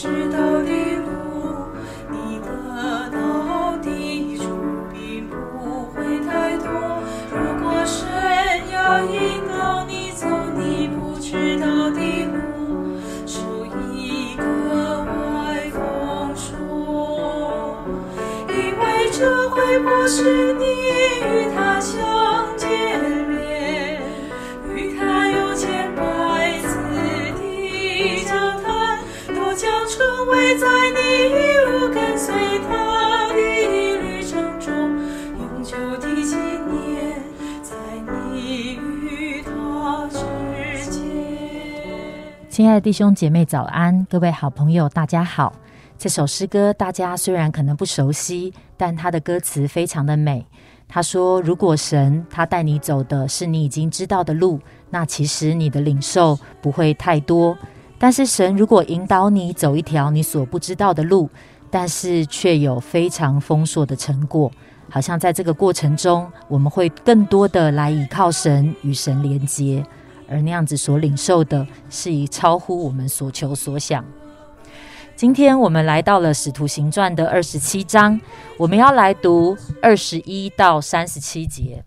知道的路，你得到的主并不会太多。如果神要引导你走你不知道的路，受一个外风说，因为这会不是亲爱的弟兄姐妹，早安！各位好朋友，大家好。这首诗歌大家虽然可能不熟悉，但它的歌词非常的美。他说：“如果神他带你走的是你已经知道的路，那其实你的领受不会太多。但是神如果引导你走一条你所不知道的路，但是却有非常丰硕的成果，好像在这个过程中，我们会更多的来依靠神，与神连接。”而那样子所领受的，是以超乎我们所求所想。今天我们来到了《使徒行传》的二十七章，我们要来读二十一到三十七节。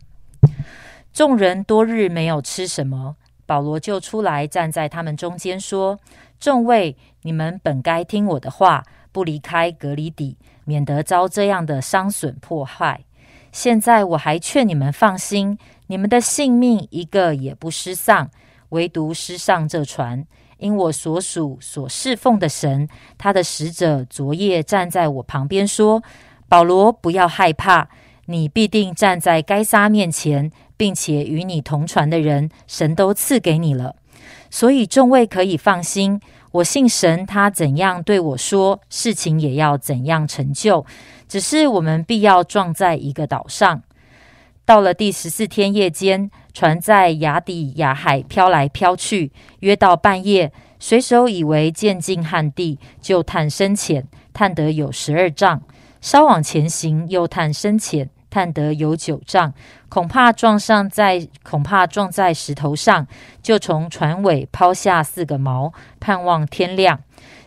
众人多日没有吃什么，保罗就出来站在他们中间说：“众位，你们本该听我的话，不离开格里底，免得遭这样的伤损破坏。现在我还劝你们放心。”你们的性命一个也不失丧，唯独失上这船。因我所属所侍奉的神，他的使者昨夜站在我旁边说：“保罗，不要害怕，你必定站在该撒面前，并且与你同船的人，神都赐给你了。所以众位可以放心，我信神，他怎样对我说，事情也要怎样成就。只是我们必要撞在一个岛上。”到了第十四天夜间，船在雅底亚海飘来飘去，约到半夜，水手以为渐近旱地，就探深浅，探得有十二丈；稍往前行，又探深浅，探得有九丈，恐怕撞上在恐怕撞在石头上，就从船尾抛下四个锚，盼望天亮。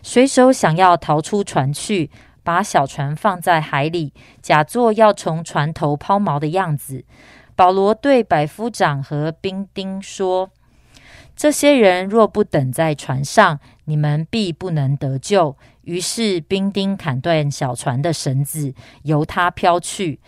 水手想要逃出船去。把小船放在海里，假作要从船头抛锚的样子。保罗对百夫长和兵丁说：“这些人若不等在船上，你们必不能得救。”于是兵丁砍断小船的绳子，由它飘去。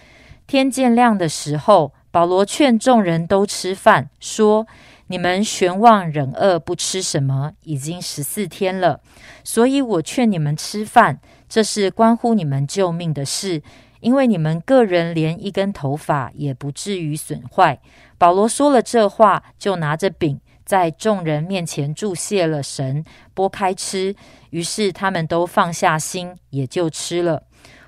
天渐亮的时候，保罗劝众人都吃饭，说：“你们悬望忍饿，不吃什么，已经十四天了，所以我劝你们吃饭。”这是关乎你们救命的事，因为你们个人连一根头发也不至于损坏。保罗说了这话，就拿着饼在众人面前祝谢了神，拨开吃。于是他们都放下心，也就吃了。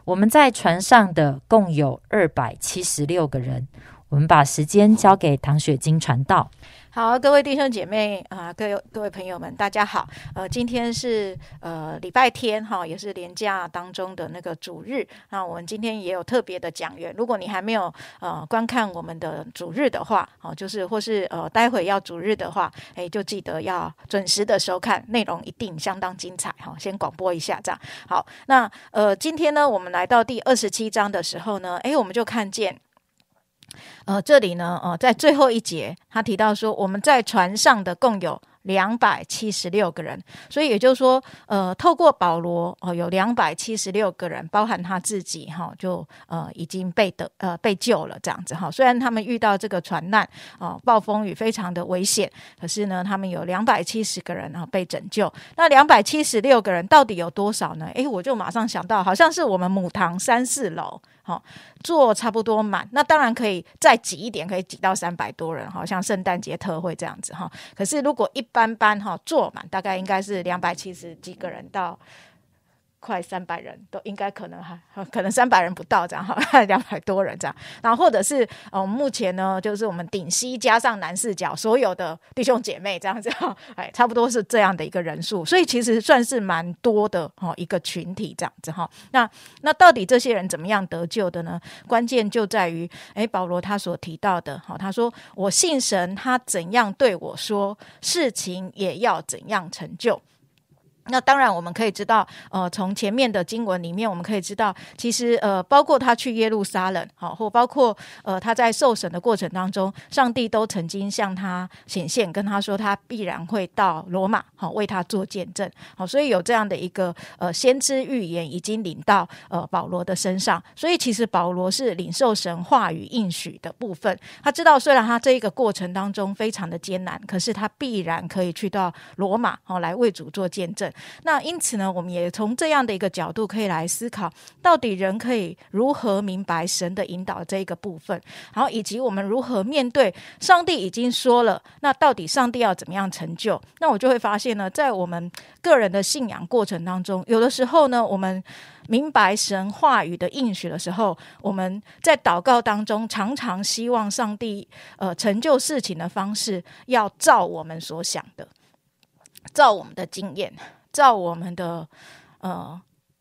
我们在船上的共有二百七十六个人。我们把时间交给唐雪晶传道。好，各位弟兄姐妹啊，各位各位朋友们，大家好。呃，今天是呃礼拜天哈，也是年假当中的那个主日。那我们今天也有特别的讲员。如果你还没有呃观看我们的主日的话，哦，就是或是呃待会要主日的话，哎，就记得要准时的收看，内容一定相当精彩哈。先广播一下这样。好，那呃今天呢，我们来到第二十七章的时候呢，哎，我们就看见。呃，这里呢，呃，在最后一节，他提到说，我们在船上的共有。两百七十六个人，所以也就是说，呃，透过保罗哦，有两百七十六个人，包含他自己哈，就呃已经被得呃被救了这样子哈。虽然他们遇到这个船难哦，暴风雨非常的危险，可是呢，他们有两百七十个人啊被拯救。那两百七十六个人到底有多少呢？诶，我就马上想到，好像是我们母堂三四楼，坐差不多满，那当然可以再挤一点，可以挤到三百多人，好像圣诞节特会这样子哈。可是如果一般般哈坐满，大概应该是两百七十几个人到。快三百人都应该可能还 可能三百人不到这样哈，两百多人这样，然后或者是呃目前呢就是我们顶西加上南四角所有的弟兄姐妹这样子哈，哎差不多是这样的一个人数，所以其实算是蛮多的哈一个群体这样子哈。那那到底这些人怎么样得救的呢？关键就在于哎保罗他所提到的哈，他说我信神，他怎样对我说，事情也要怎样成就。那当然，我们可以知道，呃，从前面的经文里面，我们可以知道，其实呃，包括他去耶路撒冷，好，或包括呃他在受审的过程当中，上帝都曾经向他显现，跟他说他必然会到罗马，好，为他做见证，好，所以有这样的一个呃先知预言已经领到呃保罗的身上，所以其实保罗是领受神话语应许的部分，他知道虽然他这一个过程当中非常的艰难，可是他必然可以去到罗马，好，来为主做见证。那因此呢，我们也从这样的一个角度可以来思考，到底人可以如何明白神的引导这一个部分，然后以及我们如何面对上帝已经说了，那到底上帝要怎么样成就？那我就会发现呢，在我们个人的信仰过程当中，有的时候呢，我们明白神话语的应许的时候，我们在祷告当中常常希望上帝呃成就事情的方式，要照我们所想的，照我们的经验。照我们的呃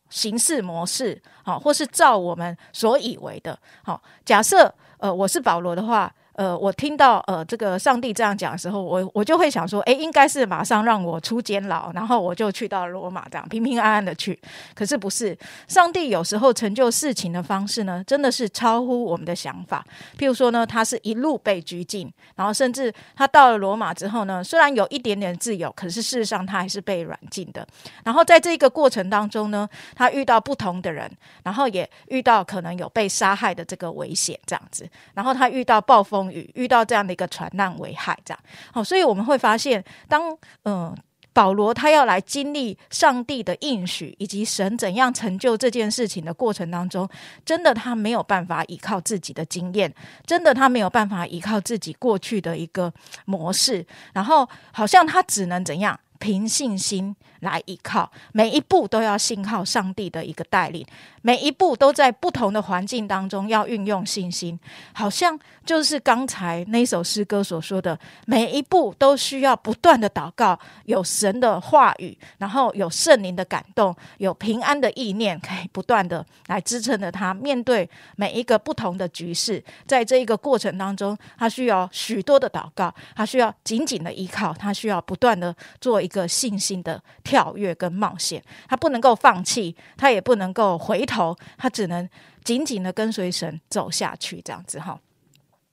行事模式，好，或是照我们所以为的，好，假设呃我是保罗的话。呃，我听到呃这个上帝这样讲的时候，我我就会想说，哎，应该是马上让我出监牢，然后我就去到罗马，这样平平安安的去。可是不是，上帝有时候成就事情的方式呢，真的是超乎我们的想法。譬如说呢，他是一路被拘禁，然后甚至他到了罗马之后呢，虽然有一点点自由，可是事实上他还是被软禁的。然后在这个过程当中呢，他遇到不同的人，然后也遇到可能有被杀害的这个危险，这样子。然后他遇到暴风。遇到这样的一个传难危害，这样。好，所以我们会发现，当嗯保罗他要来经历上帝的应许以及神怎样成就这件事情的过程当中，真的他没有办法依靠自己的经验，真的他没有办法依靠自己过去的一个模式，然后好像他只能怎样凭信心。来依靠每一步都要信靠上帝的一个带领，每一步都在不同的环境当中要运用信心，好像就是刚才那首诗歌所说的，每一步都需要不断的祷告，有神的话语，然后有圣灵的感动，有平安的意念，可以不断的来支撑着他面对每一个不同的局势，在这一个过程当中，他需要许多的祷告，他需要紧紧的依靠，他需要不断的做一一个信心的。跳跃跟冒险，他不能够放弃，他也不能够回头，他只能紧紧的跟随神走下去，这样子哈。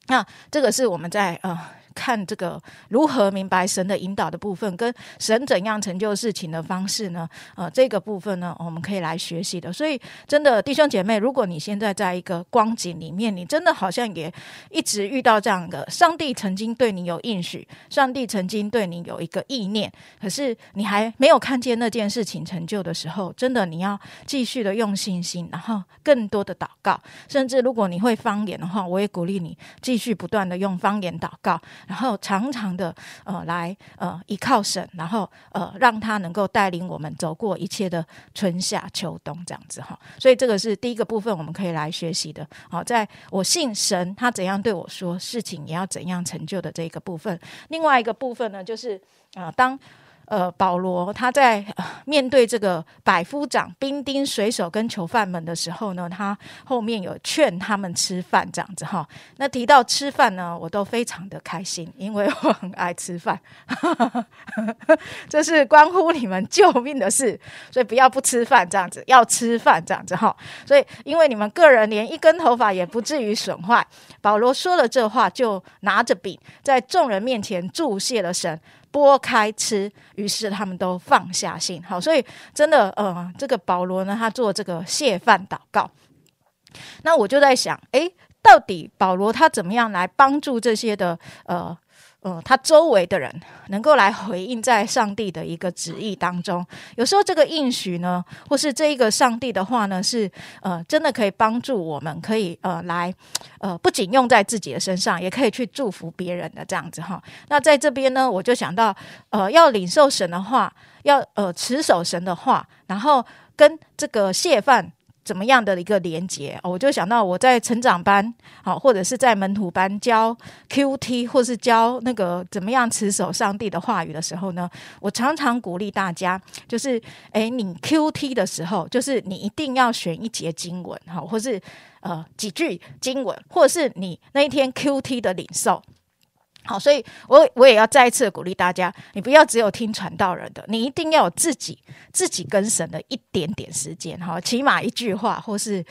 那这个是我们在呃。看这个如何明白神的引导的部分，跟神怎样成就事情的方式呢？呃，这个部分呢，我们可以来学习的。所以，真的弟兄姐妹，如果你现在在一个光景里面，你真的好像也一直遇到这样的，上帝曾经对你有应许，上帝曾经对你有一个意念，可是你还没有看见那件事情成就的时候，真的你要继续的用信心，然后更多的祷告，甚至如果你会方言的话，我也鼓励你继续不断的用方言祷告。然后常常的呃来呃依靠神，然后呃让他能够带领我们走过一切的春夏秋冬这样子哈。所以这个是第一个部分，我们可以来学习的。好，在我信神，他怎样对我说，事情也要怎样成就的这个部分。另外一个部分呢，就是啊当。呃，保罗他在面对这个百夫长、兵丁、水手跟囚犯们的时候呢，他后面有劝他们吃饭这样子哈。那提到吃饭呢，我都非常的开心，因为我很爱吃饭，这是关乎你们救命的事，所以不要不吃饭这样子，要吃饭这样子哈。所以，因为你们个人连一根头发也不至于损坏，保罗说了这话，就拿着饼在众人面前祝谢了神。拨开吃，于是他们都放下心。好，所以真的，呃，这个保罗呢，他做这个谢饭祷告。那我就在想，诶，到底保罗他怎么样来帮助这些的，呃？呃，他周围的人能够来回应在上帝的一个旨意当中，有时候这个应许呢，或是这一个上帝的话呢，是呃，真的可以帮助我们，可以呃来呃，不仅用在自己的身上，也可以去祝福别人的这样子哈。那在这边呢，我就想到呃，要领受神的话，要呃持守神的话，然后跟这个谢饭。怎么样的一个连接哦？我就想到我在成长班，好，或者是在门徒班教 Q T，或是教那个怎么样持守上帝的话语的时候呢，我常常鼓励大家，就是，诶，你 Q T 的时候，就是你一定要选一节经文，好，或是呃几句经文，或者是你那一天 Q T 的领受。好，所以我我也要再一次鼓励大家，你不要只有听传道人的，你一定要有自己自己跟神的一点点时间哈，起码一句话或是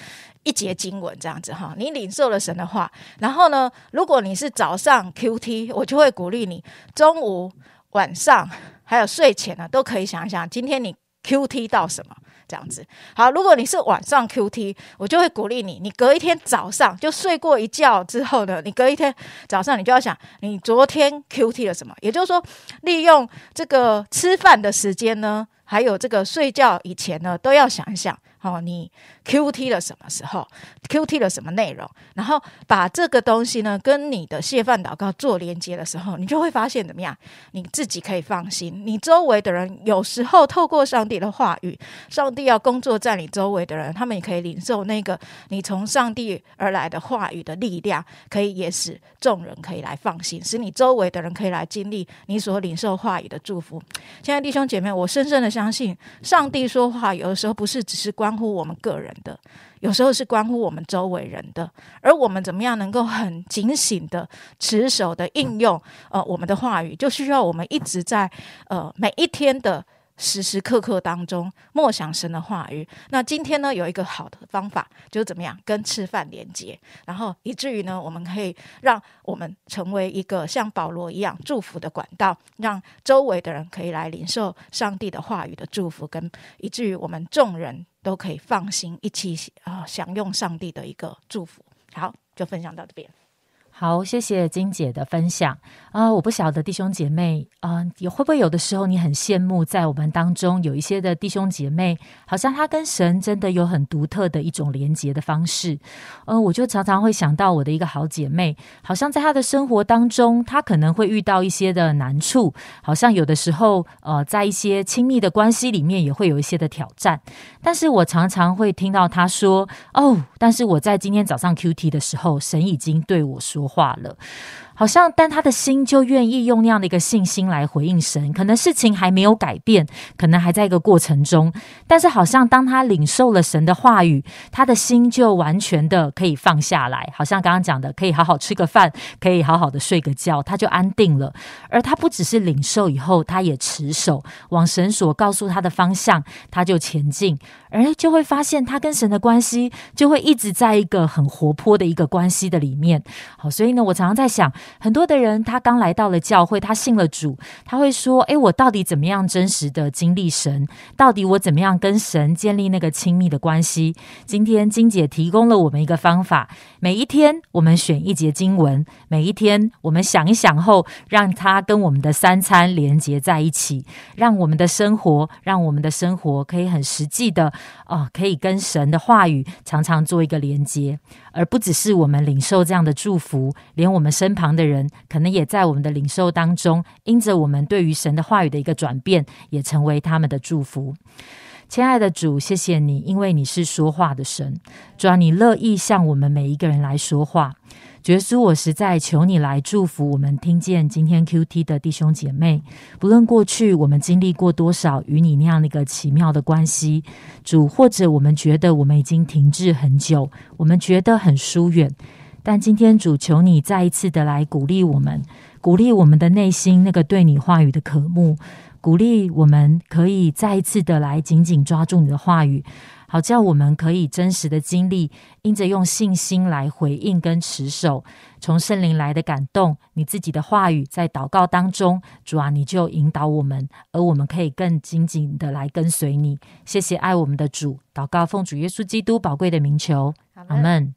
一节经文这样子哈，你领受了神的话，然后呢，如果你是早上 Q T，我就会鼓励你中午、晚上还有睡前呢，都可以想想今天你 Q T 到什么。这样子好，如果你是晚上 Q T，我就会鼓励你，你隔一天早上就睡过一觉之后呢，你隔一天早上你就要想，你昨天 Q T 了什么？也就是说，利用这个吃饭的时间呢，还有这个睡觉以前呢，都要想一想。哦，你 Q T 了什么时候？Q T 了什么内容？然后把这个东西呢，跟你的谢饭祷告做连接的时候，你就会发现怎么样？你自己可以放心，你周围的人有时候透过上帝的话语，上帝要工作在你周围的人，他们也可以领受那个你从上帝而来的话语的力量，可以也使众人可以来放心，使你周围的人可以来经历你所领受话语的祝福。现在弟兄姐妹，我深深的相信，上帝说话有的时候不是只是光乎我们个人的，有时候是关乎我们周围人的，而我们怎么样能够很警醒的、持守的应用呃我们的话语，就需要我们一直在呃每一天的。时时刻刻当中默想神的话语。那今天呢，有一个好的方法，就是怎么样跟吃饭连接，然后以至于呢，我们可以让我们成为一个像保罗一样祝福的管道，让周围的人可以来领受上帝的话语的祝福，跟以至于我们众人都可以放心一起啊享用上帝的一个祝福。好，就分享到这边。好，谢谢金姐的分享啊！我不晓得弟兄姐妹啊，也会不会有的时候你很羡慕，在我们当中有一些的弟兄姐妹，好像他跟神真的有很独特的一种连接的方式。呃，我就常常会想到我的一个好姐妹，好像在她的生活当中，她可能会遇到一些的难处，好像有的时候呃，在一些亲密的关系里面也会有一些的挑战。但是我常常会听到她说：“哦，但是我在今天早上 Q T 的时候，神已经对我说。”话了。好像，但他的心就愿意用那样的一个信心来回应神。可能事情还没有改变，可能还在一个过程中。但是，好像当他领受了神的话语，他的心就完全的可以放下来。好像刚刚讲的，可以好好吃个饭，可以好好的睡个觉，他就安定了。而他不只是领受以后，他也持守往神所告诉他的方向，他就前进。而就会发现，他跟神的关系就会一直在一个很活泼的一个关系的里面。好，所以呢，我常常在想。很多的人，他刚来到了教会，他信了主，他会说：“诶，我到底怎么样真实的经历神？到底我怎么样跟神建立那个亲密的关系？”今天金姐提供了我们一个方法，每一天我们选一节经文，每一天我们想一想后，让它跟我们的三餐连接在一起，让我们的生活，让我们的生活可以很实际的哦，可以跟神的话语常常做一个连接。而不只是我们领受这样的祝福，连我们身旁的人，可能也在我们的领受当中，因着我们对于神的话语的一个转变，也成为他们的祝福。亲爱的主，谢谢你，因为你是说话的神，主要你乐意向我们每一个人来说话。耶稣，我实在求你来祝福我们，听见今天 Q T 的弟兄姐妹，不论过去我们经历过多少与你那样的一个奇妙的关系，主，或者我们觉得我们已经停滞很久，我们觉得很疏远，但今天主求你再一次的来鼓励我们，鼓励我们的内心那个对你话语的渴慕，鼓励我们可以再一次的来紧紧抓住你的话语。好叫我们可以真实的经历，因着用信心来回应跟持守，从圣灵来的感动，你自己的话语在祷告当中，主啊，你就引导我们，而我们可以更紧紧的来跟随你。谢谢爱我们的主，祷告奉主耶稣基督宝贵的名求，阿门。